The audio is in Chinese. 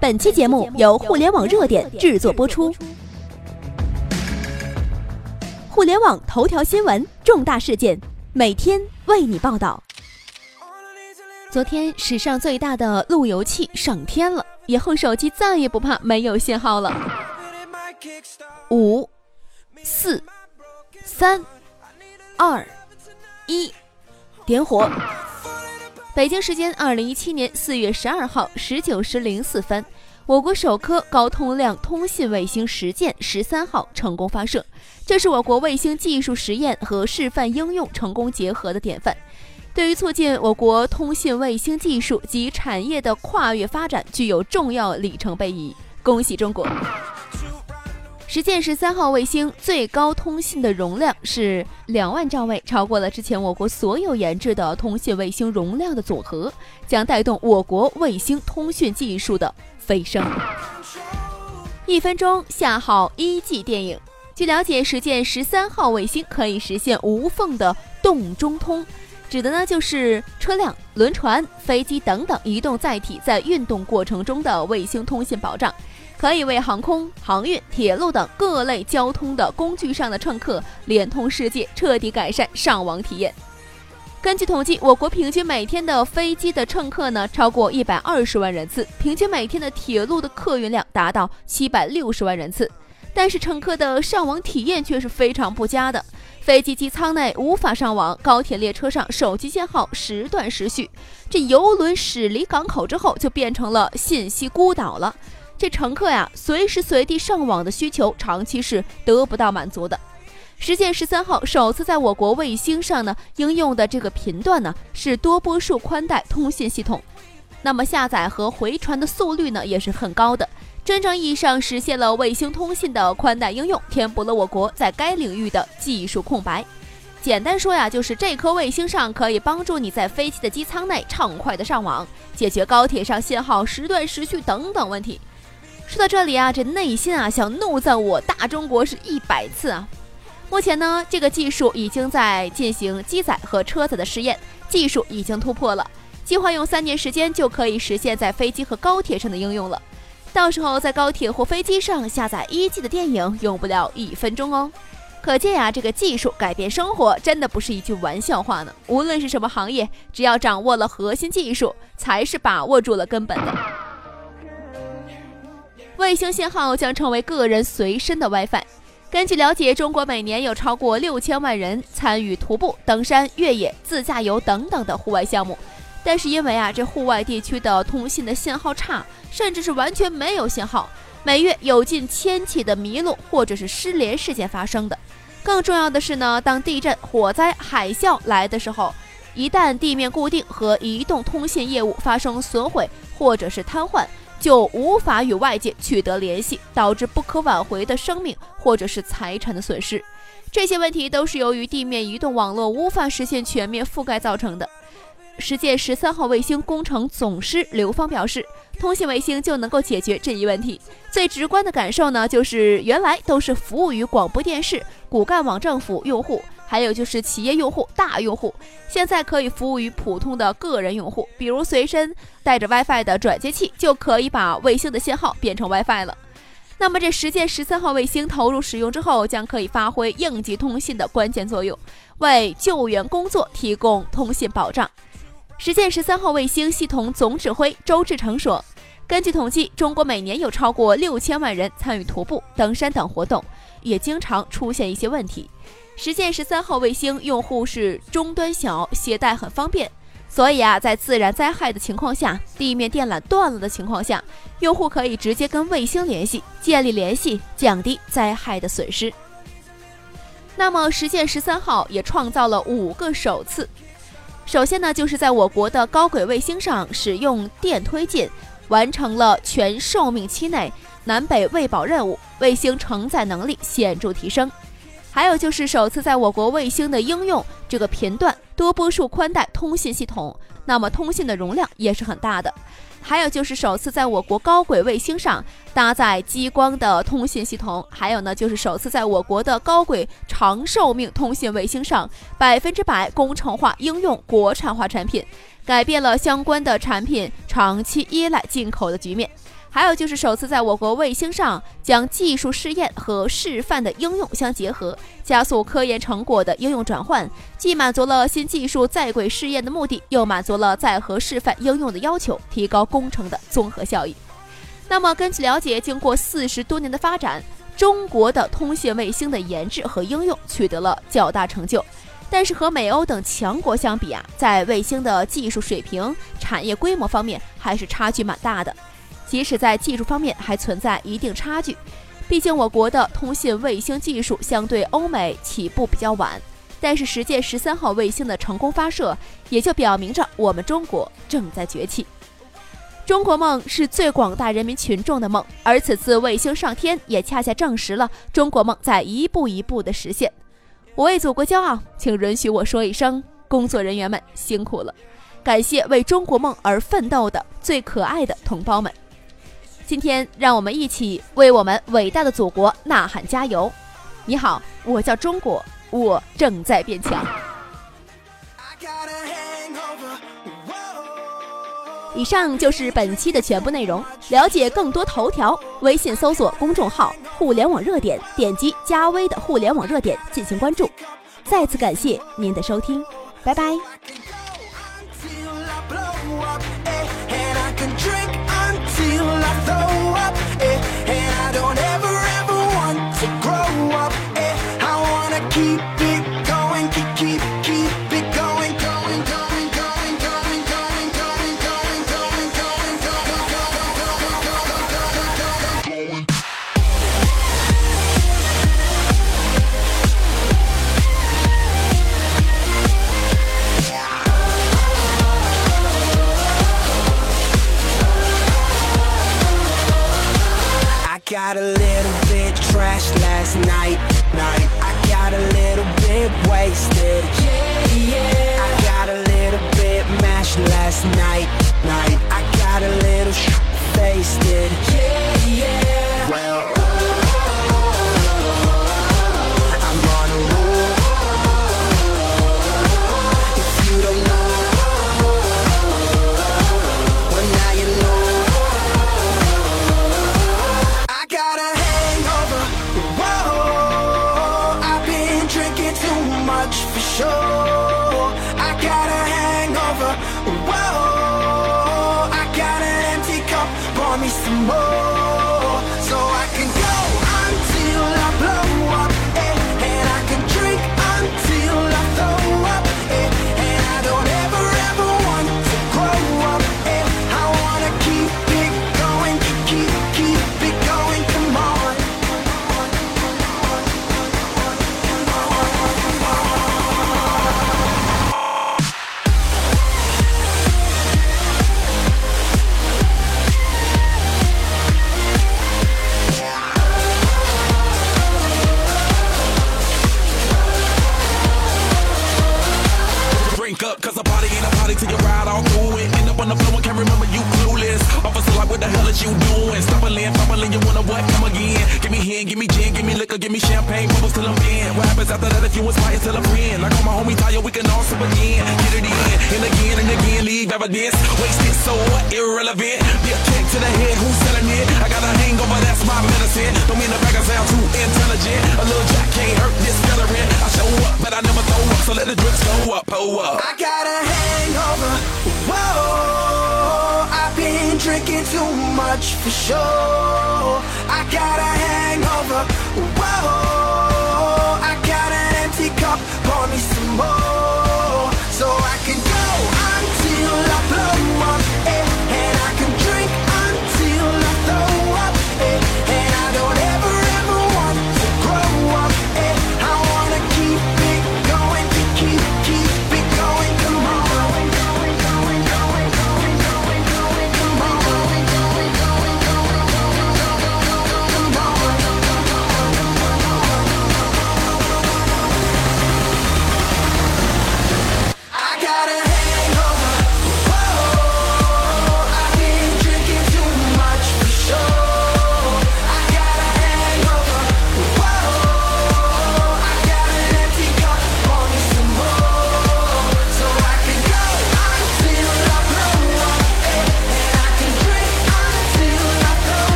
本期节目由互联网热点制作播出。互联网头条新闻，重大事件，每天为你报道。昨天，史上最大的路由器上天了，以后手机再也不怕没有信号了。五、四、三、二、一，点火！北京时间二零一七年四月十二号十九时零四分，我国首颗高通量通信卫星实践十三号成功发射，这是我国卫星技术实验和示范应用成功结合的典范，对于促进我国通信卫星技术及产业的跨越发展具有重要里程碑意义。恭喜中国！实践十三号卫星最高通信的容量是两万兆位，超过了之前我国所有研制的通信卫星容量的总和，将带动我国卫星通讯技术的飞升。一分钟下好一 G 电影。据了解，实践十三号卫星可以实现无缝的动中通，指的呢就是车辆、轮船、飞机等等移动载体在运动过程中的卫星通信保障。可以为航空、航运、铁路等各类交通的工具上的乘客连通世界，彻底改善上网体验。根据统计，我国平均每天的飞机的乘客呢超过一百二十万人次，平均每天的铁路的客运量达到七百六十万人次。但是乘客的上网体验却是非常不佳的，飞机机舱内无法上网，高铁列车上手机信号时断时续。这游轮驶离港口之后，就变成了信息孤岛了。这乘客呀，随时随地上网的需求长期是得不到满足的。实践十三号首次在我国卫星上呢应用的这个频段呢是多波束宽带通信系统，那么下载和回传的速率呢也是很高的，真正意义上实现了卫星通信的宽带应用，填补了我国在该领域的技术空白。简单说呀，就是这颗卫星上可以帮助你在飞机的机舱内畅快的上网，解决高铁上信号时断时续等等问题。说到这里啊，这内心啊想怒赞我大中国是一百次啊！目前呢，这个技术已经在进行机载和车载的试验，技术已经突破了，计划用三年时间就可以实现在飞机和高铁上的应用了。到时候在高铁或飞机上下载一 G 的电影，用不了一分钟哦。可见呀，这个技术改变生活真的不是一句玩笑话呢。无论是什么行业，只要掌握了核心技术，才是把握住了根本的。卫星信号将成为个人随身的 WiFi。根据了解，中国每年有超过六千万人参与徒步、登山、越野、自驾游等等的户外项目。但是因为啊，这户外地区的通信的信号差，甚至是完全没有信号，每月有近千起的迷路或者是失联事件发生的。更重要的是呢，当地震、火灾、海啸来的时候，一旦地面固定和移动通信业务发生损毁或者是瘫痪。就无法与外界取得联系，导致不可挽回的生命或者是财产的损失。这些问题都是由于地面移动网络无法实现全面覆盖造成的。实践十三号卫星工程总师刘芳表示，通信卫星就能够解决这一问题。最直观的感受呢，就是原来都是服务于广播电视、骨干网政府用户。还有就是企业用户、大用户，现在可以服务于普通的个人用户，比如随身带着 WiFi 的转接器，就可以把卫星的信号变成 WiFi 了。那么这实践十三号卫星投入使用之后，将可以发挥应急通信的关键作用，为救援工作提供通信保障。实践十三号卫星系统总指挥周志成说：“根据统计，中国每年有超过六千万人参与徒步、登山等活动，也经常出现一些问题。”实践十三号卫星用户是终端小，携带很方便，所以啊，在自然灾害的情况下，地面电缆断了的情况下，用户可以直接跟卫星联系，建立联系，降低灾害的损失。那么，实践十三号也创造了五个首次。首先呢，就是在我国的高轨卫星上使用电推进，完成了全寿命期内南北喂饱任务，卫星承载能力显著提升。还有就是首次在我国卫星的应用这个频段多波束宽带通信系统，那么通信的容量也是很大的。还有就是首次在我国高轨卫星上搭载激光的通信系统，还有呢就是首次在我国的高轨长寿命通信卫星上百分之百工程化应用国产化产品，改变了相关的产品长期依赖进口的局面。还有就是首次在我国卫星上将技术试验和示范的应用相结合，加速科研成果的应用转换，既满足了新技术在轨试验的目的，又满足了载荷示范应用的要求，提高工程的综合效益。那么，根据了解，经过四十多年的发展，中国的通信卫星的研制和应用取得了较大成就。但是和美欧等强国相比啊，在卫星的技术水平、产业规模方面还是差距蛮大的。即使在技术方面还存在一定差距，毕竟我国的通信卫星技术相对欧美起步比较晚。但是实践十三号卫星的成功发射，也就表明着我们中国正在崛起。中国梦是最广大人民群众的梦，而此次卫星上天，也恰恰证实了中国梦在一步一步的实现。我为祖国骄傲，请允许我说一声：工作人员们辛苦了！感谢为中国梦而奋斗的最可爱的同胞们。今天，让我们一起为我们伟大的祖国呐喊加油！你好，我叫中国，我正在变强。以上就是本期的全部内容。了解更多头条，微信搜索公众号“互联网热点”，点击加微的“互联网热点”进行关注。再次感谢您的收听，拜拜。Got a little bit trashed last night, night. I got a little bit wasted. Yeah, yeah. I got a little bit mashed last night, night. I got a little faced it. Yeah, yeah. Well. show. Evidence. Wasted, so what? Irrelevant. Be a kick to the head, who's selling it? I got a hangover, that's my medicine. Don't mean the bag I sound too intelligent. A little jack can't hurt this celebrant. I show up, but I never throw up, so let the drinks go up, pull up. I got a hangover, whoa. I've been drinking too much for sure. I got a hangover, whoa up